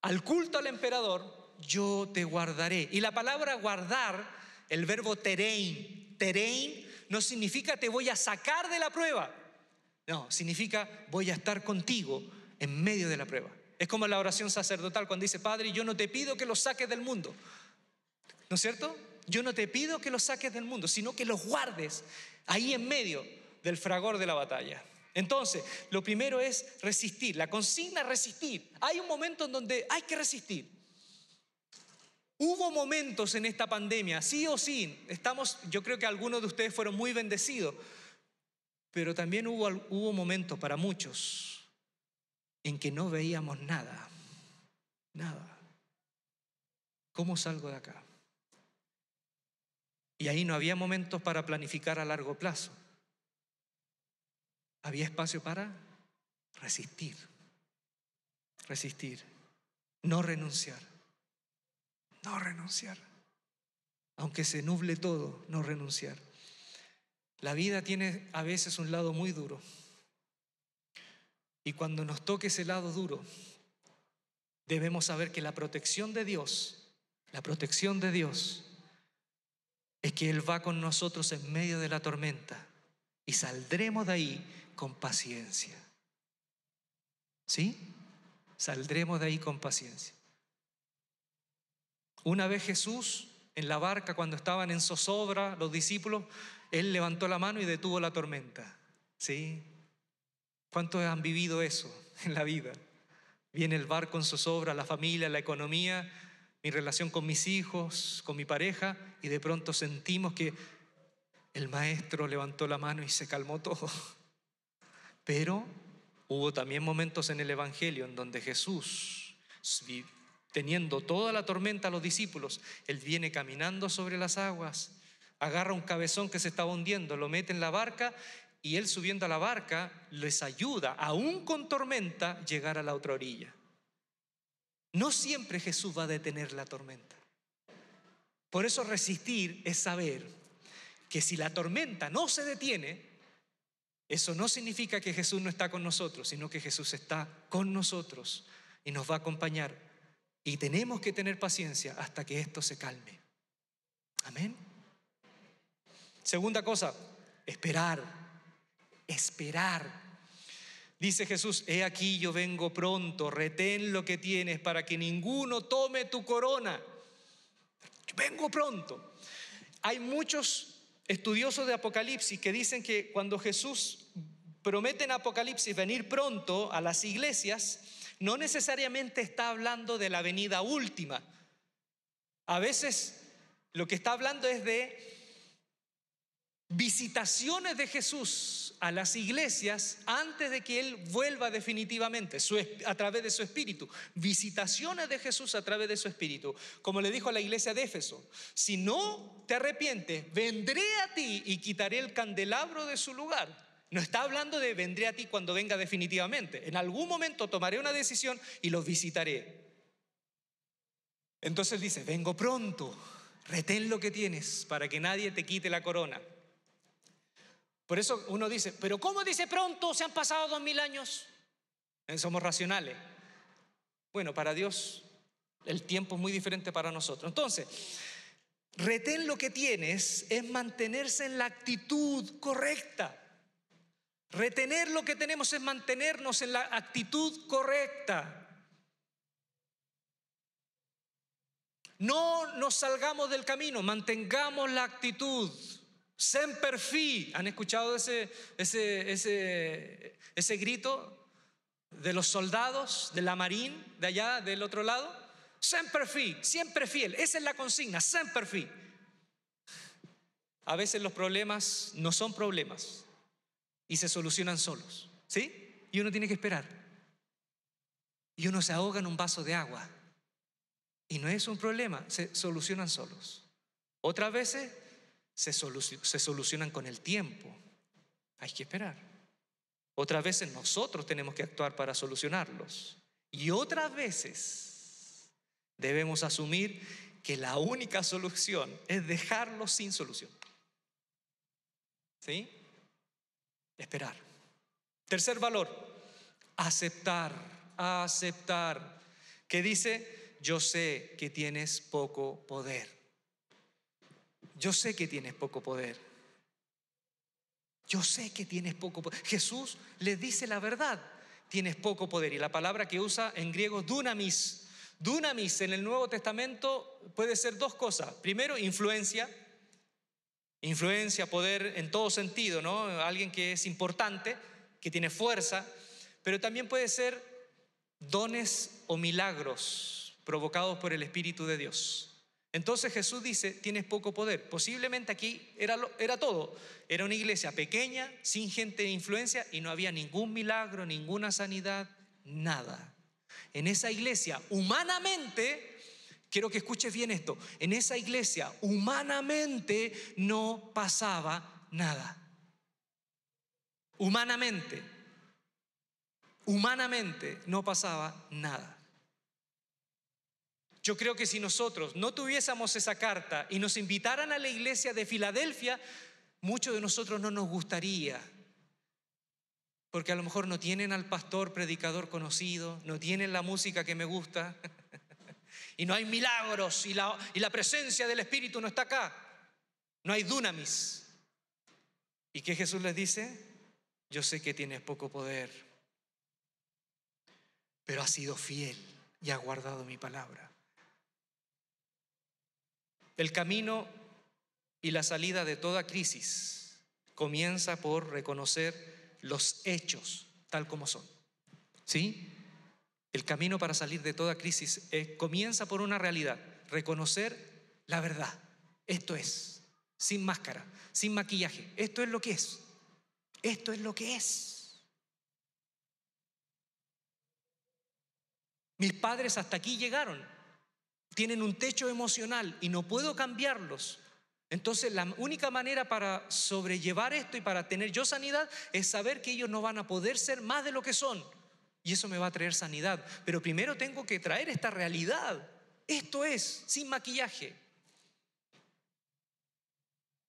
al culto al emperador, yo te guardaré. Y la palabra guardar, el verbo terein, terein, no significa te voy a sacar de la prueba. No, significa voy a estar contigo en medio de la prueba. Es como la oración sacerdotal cuando dice, Padre, yo no te pido que los saques del mundo. ¿No es cierto? Yo no te pido que los saques del mundo, sino que los guardes ahí en medio del fragor de la batalla. Entonces, lo primero es resistir, la consigna es resistir. Hay un momento en donde hay que resistir. Hubo momentos en esta pandemia, sí o sí, estamos, yo creo que algunos de ustedes fueron muy bendecidos, pero también hubo, hubo momentos para muchos en que no veíamos nada, nada. ¿Cómo salgo de acá? Y ahí no había momentos para planificar a largo plazo había espacio para resistir, resistir, no renunciar, no renunciar, aunque se nuble todo, no renunciar. La vida tiene a veces un lado muy duro. Y cuando nos toque ese lado duro, debemos saber que la protección de Dios, la protección de Dios, es que Él va con nosotros en medio de la tormenta y saldremos de ahí con paciencia. ¿Sí? Saldremos de ahí con paciencia. Una vez Jesús en la barca, cuando estaban en zozobra los discípulos, Él levantó la mano y detuvo la tormenta. ¿Sí? ¿Cuántos han vivido eso en la vida? Viene el barco en zozobra, la familia, la economía, mi relación con mis hijos, con mi pareja, y de pronto sentimos que el maestro levantó la mano y se calmó todo. Pero hubo también momentos en el Evangelio en donde Jesús, teniendo toda la tormenta a los discípulos, Él viene caminando sobre las aguas, agarra un cabezón que se estaba hundiendo, lo mete en la barca y Él subiendo a la barca les ayuda, aún con tormenta, llegar a la otra orilla. No siempre Jesús va a detener la tormenta. Por eso resistir es saber que si la tormenta no se detiene, eso no significa que Jesús no está con nosotros, sino que Jesús está con nosotros y nos va a acompañar. Y tenemos que tener paciencia hasta que esto se calme. Amén. Segunda cosa, esperar. Esperar. Dice Jesús, he aquí yo vengo pronto, retén lo que tienes para que ninguno tome tu corona. Vengo pronto. Hay muchos estudiosos de Apocalipsis que dicen que cuando Jesús promete en Apocalipsis venir pronto a las iglesias, no necesariamente está hablando de la venida última. A veces lo que está hablando es de visitaciones de Jesús a las iglesias antes de que Él vuelva definitivamente a través de su espíritu. Visitaciones de Jesús a través de su espíritu. Como le dijo a la iglesia de Éfeso, si no te arrepientes, vendré a ti y quitaré el candelabro de su lugar. No está hablando de vendré a ti cuando venga definitivamente. En algún momento tomaré una decisión y los visitaré. Entonces dice, vengo pronto, retén lo que tienes para que nadie te quite la corona. Por eso uno dice, pero ¿cómo dice pronto? Se han pasado dos mil años. Eh, somos racionales. Bueno, para Dios el tiempo es muy diferente para nosotros. Entonces, retén lo que tienes es mantenerse en la actitud correcta. Retener lo que tenemos es mantenernos en la actitud correcta. No nos salgamos del camino, mantengamos la actitud. Semper fi. ¿Han escuchado ese, ese, ese, ese grito de los soldados de la marín de allá del otro lado? Semper fi, siempre fiel. Esa es la consigna, semper fi. A veces los problemas no son problemas y se solucionan solos, ¿sí? Y uno tiene que esperar. Y uno se ahoga en un vaso de agua. Y no es un problema, se solucionan solos. Otras veces se, solucionan con el tiempo. Hay que esperar. Otras veces nosotros tenemos que actuar para solucionarlos. Y otras veces debemos asumir que la única solución es dejarlos sin solución. ¿Sí? Esperar. Tercer valor, aceptar, aceptar. Que dice, yo sé que tienes poco poder. Yo sé que tienes poco poder. Yo sé que tienes poco poder. Jesús les dice la verdad, tienes poco poder. Y la palabra que usa en griego, dunamis. Dunamis en el Nuevo Testamento puede ser dos cosas. Primero, influencia. Influencia, poder en todo sentido, ¿no? Alguien que es importante, que tiene fuerza, pero también puede ser dones o milagros provocados por el Espíritu de Dios. Entonces Jesús dice, tienes poco poder. Posiblemente aquí era, todo. Era una iglesia pequeña, sin gente de influencia y no había ningún milagro, ninguna sanidad, nada. En esa iglesia, humanamente, quiero que escuches bien esto, en esa iglesia, humanamente no pasaba nada. Humanamente, humanamente no pasaba nada. Yo creo que si nosotros no tuviésemos esa carta y nos invitaran a la iglesia de Filadelfia, muchos de nosotros no nos gustaría. Porque a lo mejor no tienen al pastor predicador conocido, no tienen la música que me gusta, y no hay milagros, y la, presencia del Espíritu no está acá. No hay dunamis. ¿Y qué Jesús les dice? Yo sé que tienes poco poder, pero has sido fiel y has guardado mi palabra. El camino y la salida de toda crisis comienza por reconocer los hechos tal como son. ¿Sí? El camino para salir de toda crisis eh, comienza por una realidad, reconocer la verdad. Esto es, sin máscara, sin maquillaje. Esto es lo que es. Esto es lo que es. Mis padres hasta aquí llegaron tienen un techo emocional y no puedo cambiarlos. Entonces la única manera para sobrellevar esto y para tener yo sanidad es saber que ellos no van a poder ser más de lo que son. Y eso me va a traer sanidad. Pero primero tengo que traer esta realidad. Esto es, sin maquillaje.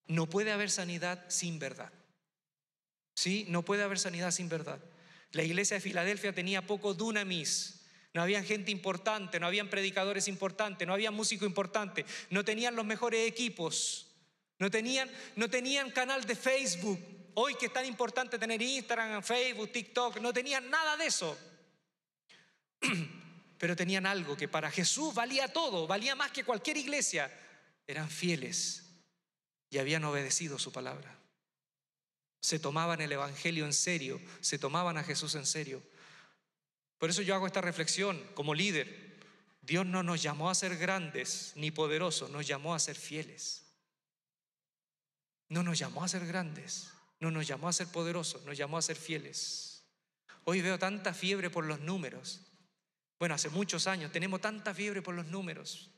No puede haber sanidad sin verdad. ¿Sí? No puede haber sanidad sin verdad. La iglesia de Filadelfia tenía poco dunamis, no había gente importante, no habían predicadores importantes, no había músico importante, no tenían los mejores equipos, no tenían, no tenían canal de Facebook. Hoy que es tan importante tener Instagram, Facebook, TikTok, no tenían nada de eso. Pero tenían algo que para Jesús valía todo, valía más que cualquier iglesia. Eran fieles y habían obedecido su palabra. Se tomaban el Evangelio en serio, se tomaban a Jesús en serio. Por eso yo hago esta reflexión como líder. Dios no nos llamó a ser grandes ni poderosos, nos llamó a ser fieles. No nos llamó a ser grandes, no nos llamó a ser poderosos, nos llamó a ser fieles. Hoy veo tanta fiebre por los números. Bueno, hace muchos años tenemos tanta fiebre por los números.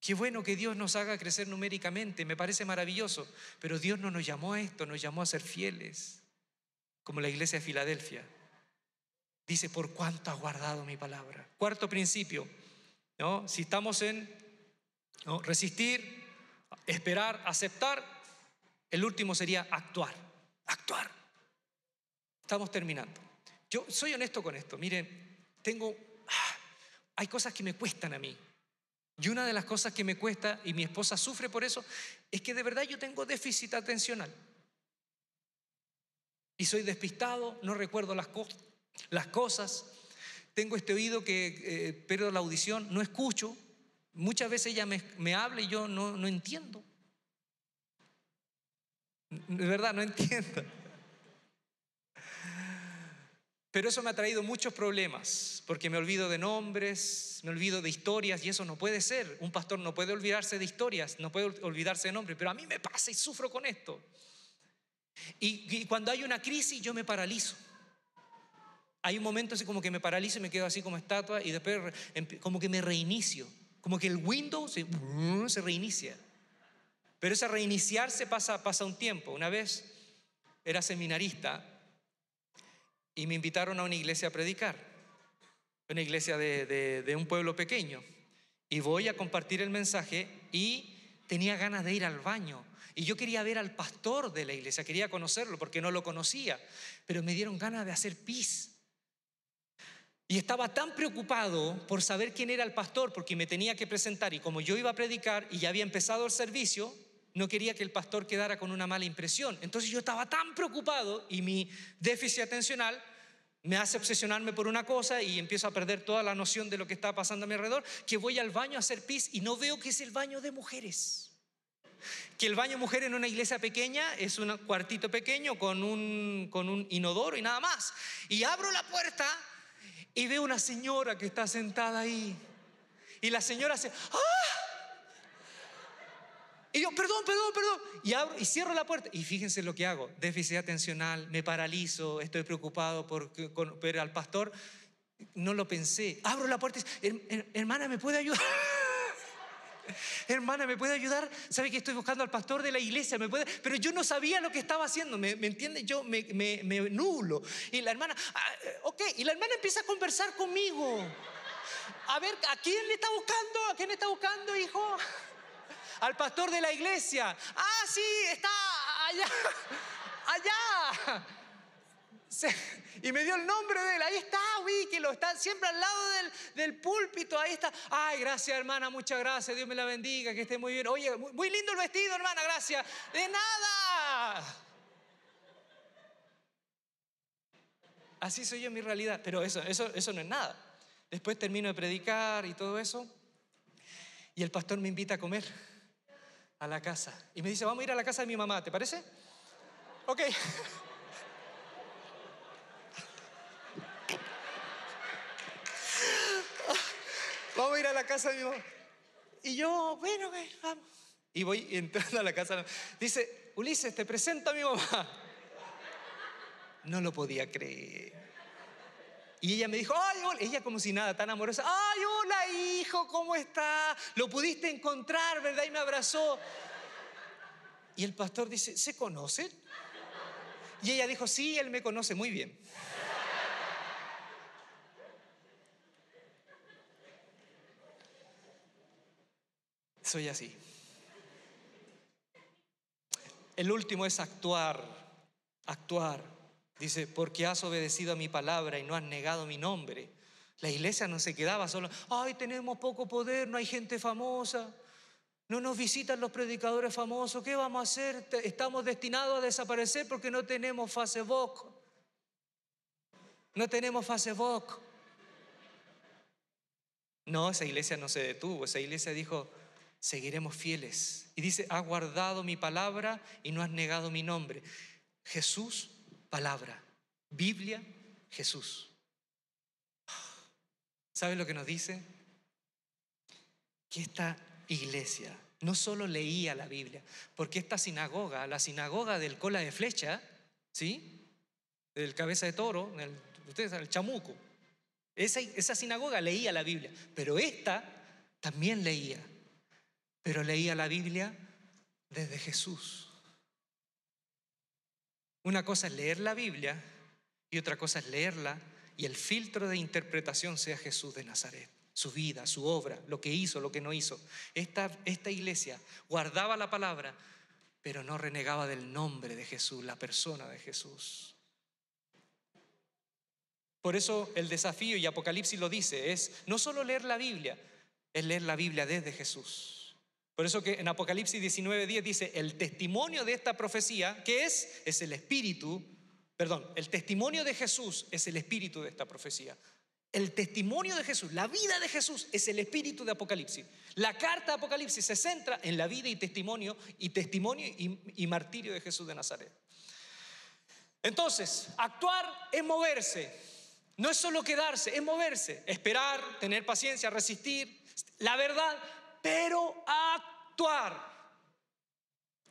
Qué bueno que Dios nos haga crecer numéricamente, me parece maravilloso, pero Dios no nos llamó a esto, nos llamó a ser fieles, como la iglesia de Filadelfia. Dice, por cuánto ha guardado mi palabra. Cuarto principio, ¿no? si estamos en resistir, esperar, aceptar, el último sería actuar, actuar. Estamos terminando. Yo soy honesto con esto. Miren, tengo, ah, hay cosas que me cuestan a mí. Y una de las cosas que me cuesta, y mi esposa sufre por eso, es que de verdad yo tengo déficit atencional. Y soy despistado, no recuerdo las cosas las cosas. Tengo este oído que eh, pierdo la audición, no escucho. Muchas veces ella me, habla y yo no, entiendo. De verdad, no entiendo. Pero eso me ha traído muchos problemas, porque me olvido de nombres, me olvido de historias, y eso no puede ser. Un pastor no puede olvidarse de historias, no puede olvidarse de nombres, pero a mí me pasa y sufro con esto. y cuando hay una crisis yo me paralizo hay un momento así como que me paralizo y me quedo así como estatua y después como que me reinicio. Como que el Windows se, reinicia. Pero ese reiniciarse pasa, pasa un tiempo. Una vez era seminarista y me invitaron a una iglesia a predicar. Una iglesia de, de un pueblo pequeño. Y voy a compartir el mensaje y tenía ganas de ir al baño. Y yo quería ver al pastor de la iglesia, quería conocerlo porque no lo conocía. Pero me dieron ganas de hacer pis. Y estaba tan preocupado por saber quién era el pastor, porque me tenía que presentar. Y como yo iba a predicar y ya había empezado el servicio, no quería que el pastor quedara con una mala impresión. Entonces yo estaba tan preocupado y mi déficit atencional me hace obsesionarme por una cosa y empiezo a perder toda la noción de lo que está pasando a mi alrededor, que voy al baño a hacer pis y no veo que es el baño de mujeres. Que el baño mujer en una iglesia pequeña es un cuartito pequeño con un, con un inodoro y nada más. Y abro la puerta y veo una señora que está sentada ahí. Y la señora hace, ¡ah! Y yo, perdón, perdón, perdón. Y abro y cierro la puerta. Y fíjense lo que hago. Déficit atencional, me paralizo, estoy preocupado por ver al pastor. No lo pensé. Abro la puerta y digo, hermana, ¿me puede ayudar? Hermana, ¿me puede ayudar? ¿Sabe que estoy buscando al pastor de la iglesia? ¿Me? Pero yo no sabía lo que estaba haciendo, ¿me, me entiende? Yo me, me, me, nulo. Y la hermana, ah, eh, ok, y la hermana empieza a conversar conmigo. A ver, ¿a quién le está buscando? ¿A quién le está buscando, hijo? al pastor de la iglesia. Ah, sí, está allá, allá. Y me dio el nombre de él. Ahí está, que lo está siempre al lado del, del, púlpito. Ahí está. Ay, gracias, hermana, muchas gracias. Dios me la bendiga, que esté muy bien. Oye, muy, lindo el vestido, hermana, gracias. De nada. Así soy yo en mi realidad. Pero eso, eso, eso no es nada. Después termino de predicar y todo eso. Y el pastor me invita a comer a la casa. Y me dice, vamos a ir a la casa de mi mamá, ¿te parece? Ok. vamos a ir a la casa de mi mamá. Y yo, bueno, vamos. Y voy entrando a la casa. Dice, Ulises, te presento a mi mamá. No lo podía creer. Y ella me dijo, ay, hola. Ella como si nada, tan amorosa. Ay, hola, hijo, ¿cómo está? Lo pudiste encontrar, ¿verdad? Y me abrazó. Y el pastor dice, ¿se conocen? Y ella dijo, sí, él me conoce muy bien. Soy así. El último es actuar, actuar. Dice, porque has obedecido a mi palabra y no has negado mi nombre. La iglesia no se quedaba solo, ay, tenemos poco poder, no hay gente famosa, no nos visitan los predicadores famosos, ¿qué vamos a hacer? Estamos destinados a desaparecer porque no tenemos Facebook. No tenemos Facebook. No, esa iglesia no se detuvo, esa iglesia dijo, seguiremos fieles. Y dice, has guardado mi palabra y no has negado mi nombre. Jesús palabra. Biblia, Jesús. ¿Sabe lo que nos dice? Que esta iglesia no solo leía la Biblia, porque esta sinagoga, la sinagoga del cola de flecha, ¿sí? Del cabeza de toro, el, ustedes el chamuco, esa, esa sinagoga leía la Biblia, pero esta también leía, pero leía la Biblia desde Jesús. Una cosa es leer la Biblia y otra cosa es leerla y el filtro de interpretación sea Jesús de Nazaret, su vida, su obra, lo que hizo, lo que no hizo. Esta, esta iglesia guardaba la palabra, pero no renegaba del nombre de Jesús, la persona de Jesús. Por eso el desafío, y Apocalipsis lo dice, es no solo leer la Biblia, es leer la Biblia desde Jesús. Por eso que en Apocalipsis 19:10 dice, el testimonio de esta profecía, ¿qué es? Es el espíritu, perdón, el testimonio de Jesús es el espíritu de esta profecía. El testimonio de Jesús, la vida de Jesús es el espíritu de Apocalipsis. La carta de Apocalipsis se centra en la vida y testimonio y testimonio y, y martirio de Jesús de Nazaret. Entonces, actuar es moverse. No es solo quedarse, es moverse, esperar, tener paciencia, resistir. La verdad, pero actuar.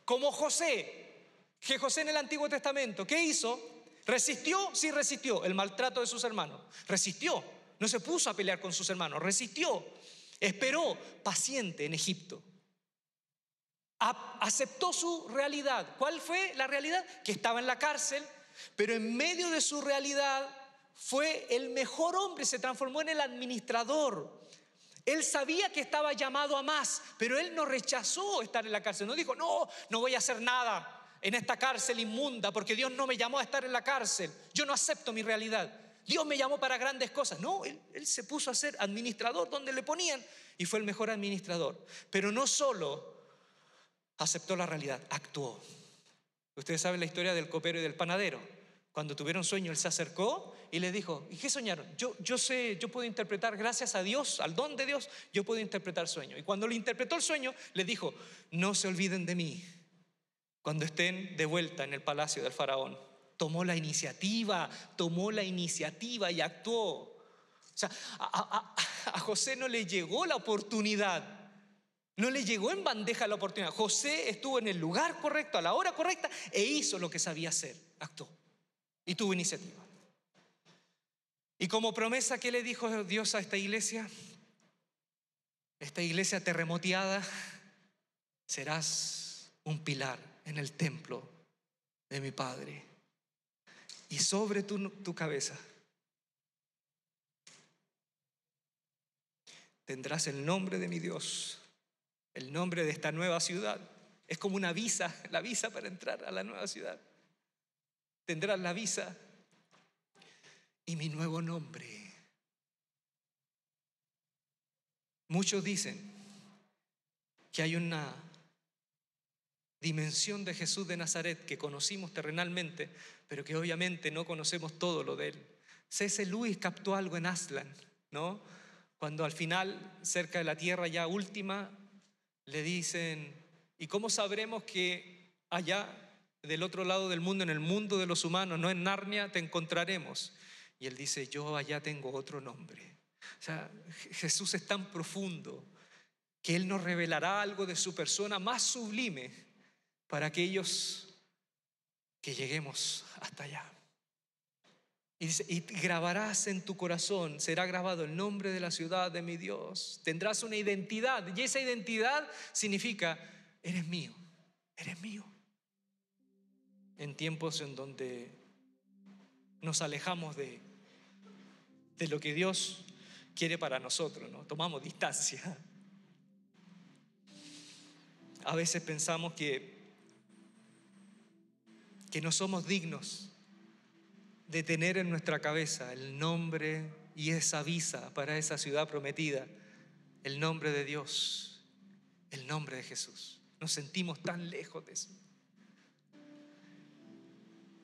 Como José, que José en el Antiguo Testamento, ¿qué hizo? Resistió, sí resistió el maltrato de sus hermanos. Resistió, no se puso a pelear con sus hermanos, resistió, esperó paciente en Egipto. aceptó su realidad. ¿Cuál fue la realidad? Que estaba en la cárcel, pero en medio de su realidad fue el mejor hombre, se transformó en el administrador él sabía que estaba llamado a más, pero él no rechazó estar en la cárcel. No dijo, no, no voy a hacer nada en esta cárcel inmunda porque Dios no me llamó a estar en la cárcel. Yo no acepto mi realidad. Dios me llamó para grandes cosas. No, él, se puso a ser administrador donde le ponían y fue el mejor administrador. Pero no solo aceptó la realidad, actuó. Ustedes saben la historia del copero y del panadero. Cuando tuvieron sueño, él se acercó y les dijo, ¿y qué soñaron? Yo, yo sé, yo puedo interpretar, gracias a Dios, al don de Dios, yo puedo interpretar sueño. Y cuando le interpretó el sueño, le dijo, no se olviden de mí cuando estén de vuelta en el palacio del faraón. Tomó la iniciativa, tomó la iniciativa y actuó. O sea, a, a José no le llegó la oportunidad. No le llegó en bandeja la oportunidad. José estuvo en el lugar correcto, a la hora correcta, e hizo lo que sabía hacer, actuó. Y tuvo iniciativa. Y como promesa, ¿qué le dijo Dios a esta iglesia? Esta iglesia terremoteada, serás un pilar en el templo de mi Padre. Y sobre tu, tu cabeza tendrás el nombre de mi Dios, el nombre de esta nueva ciudad. Es como una visa, la visa para entrar a la nueva ciudad. Tendrás la visa y mi nuevo nombre. Muchos dicen que hay una dimensión de Jesús de Nazaret que conocimos terrenalmente, pero que obviamente no conocemos todo lo de él. C.S. Lewis captó algo en Aslan, ¿no? Cuando al final, cerca de la tierra ya última, le dicen, ¿y cómo sabremos que allá del otro lado del mundo, en el mundo de los humanos, no en Narnia, te encontraremos? Y él dice, yo allá tengo otro nombre. O sea, Jesús es tan profundo que Él nos revelará algo de su persona más sublime para aquellos que lleguemos hasta allá. Y dice, y grabarás en tu corazón, será grabado el nombre de la ciudad de mi Dios. Tendrás una identidad y esa identidad significa, eres mío, eres mío. En tiempos en donde nos alejamos de, de lo que Dios quiere para nosotros, ¿no? Tomamos distancia. A veces pensamos que, que no somos dignos de tener en nuestra cabeza el nombre y esa visa para esa ciudad prometida, el nombre de Dios, el nombre de Jesús. Nos sentimos tan lejos de eso.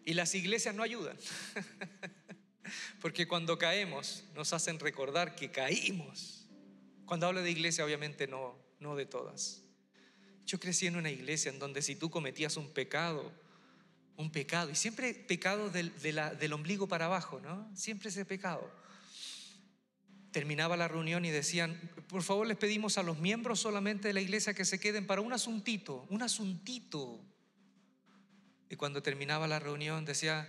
Y las iglesias no ayudan. Porque cuando caemos nos hacen recordar que caímos. Cuando hablo de iglesia, obviamente no, no de todas. Yo crecí en una iglesia en donde si tú cometías un pecado, un pecado, y siempre pecado del, del ombligo para abajo, ¿no? Siempre ese pecado. Terminaba la reunión y decían, por favor les pedimos a los miembros solamente de la iglesia que se queden para un asuntito, un asuntito. Y cuando terminaba la reunión decía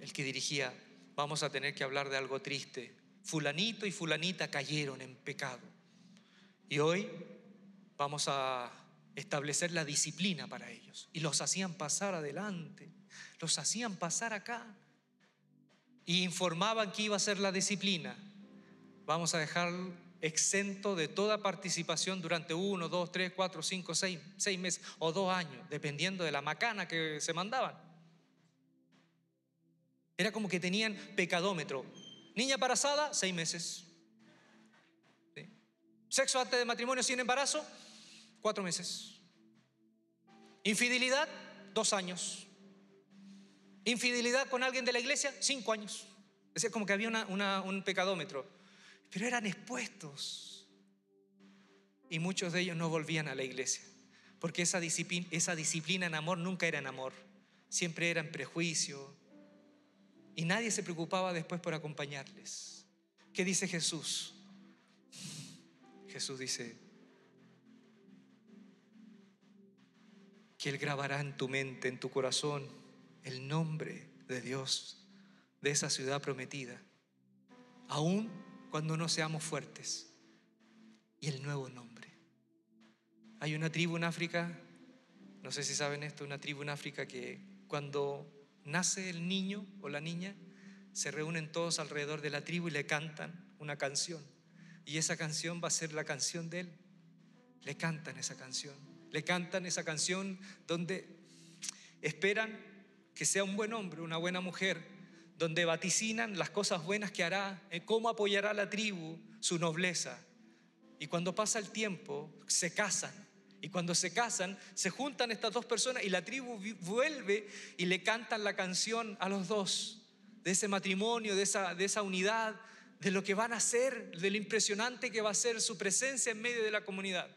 el que dirigía, vamos a tener que hablar de algo triste. Fulanito y fulanita cayeron en pecado. Y hoy vamos a establecer la disciplina para ellos. Y los hacían pasar adelante, los hacían pasar acá. Y informaban que iba a ser la disciplina. Vamos a dejar exento de toda participación durante uno, dos, tres, cuatro, cinco, seis, seis meses o dos años, dependiendo de la macana que se mandaban. Era como que tenían pecadómetro. Niña embarazada, seis meses. Sexo antes de matrimonio sin embarazo, cuatro meses. Infidelidad, dos años. Infidelidad con alguien de la iglesia, cinco años. Es como que había un pecadómetro. Pero eran expuestos. Y muchos de ellos no volvían a la iglesia. Porque esa disciplina, en amor nunca era en amor. Siempre era en prejuicio, y nadie se preocupaba después por acompañarles. ¿Qué dice Jesús? Jesús dice que Él grabará en tu mente, en tu corazón, el nombre de Dios, de esa ciudad prometida, aun cuando no seamos fuertes, y el nuevo nombre. Hay una tribu en África, no sé si saben esto, una tribu en África que cuando nace el niño o la niña, se reúnen todos alrededor de la tribu y le cantan una canción. Y esa canción va a ser la canción de él. Le cantan esa canción. Le cantan esa canción donde esperan que sea un buen hombre, una buena mujer, donde vaticinan las cosas buenas que hará, eh, cómo apoyará la tribu, su nobleza. Y cuando pasa el tiempo, se casan. Y cuando se casan, se juntan estas dos personas y la tribu vuelve y le cantan la canción a los dos, de ese matrimonio, de esa, de esa unidad, de lo que van a hacer, de lo impresionante que va a ser su presencia en medio de la comunidad.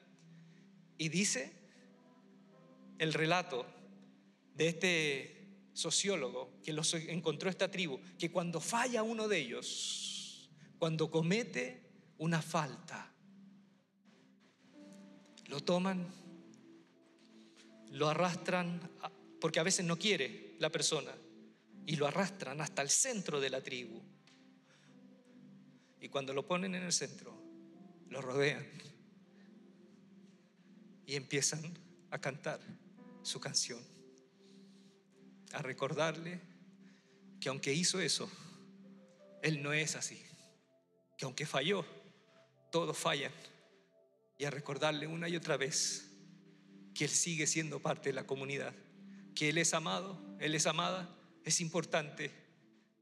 Y dice el relato de este sociólogo que los encontró esta tribu, que cuando falla uno de ellos, cuando comete una falta, lo toman, lo arrastran, porque a veces no quiere la persona, y lo arrastran hasta el centro de la tribu. Y cuando lo ponen en el centro, lo rodean y empiezan a cantar su canción a recordarle que aunque hizo eso, Él no es así. Que aunque falló, todos fallan. Y a recordarle una y otra vez que Él sigue siendo parte de la comunidad. Que Él es amado, Él es amada, es importante.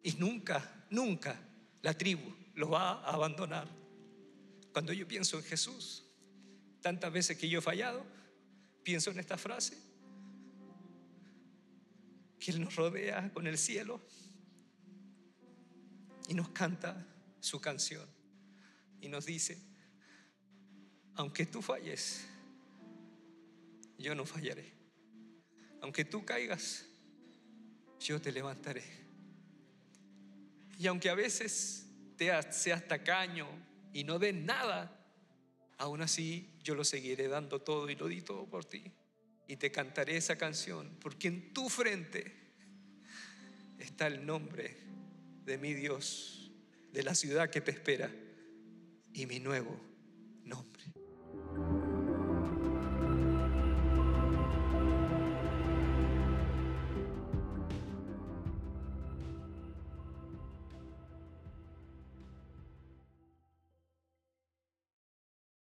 Y nunca, nunca la tribu lo va a abandonar. Cuando yo pienso en Jesús, tantas veces que yo he fallado, pienso en esta frase que Él nos rodea con el cielo y nos canta su canción y nos dice, aunque tú falles, yo no fallaré. Aunque tú caigas, yo te levantaré. Y aunque a veces te seas tacaño y no des nada, aún así yo lo seguiré dando todo y lo di todo por ti y te cantaré esa canción, porque en tu frente está el nombre de mi Dios, de la ciudad que te espera y mi nuevo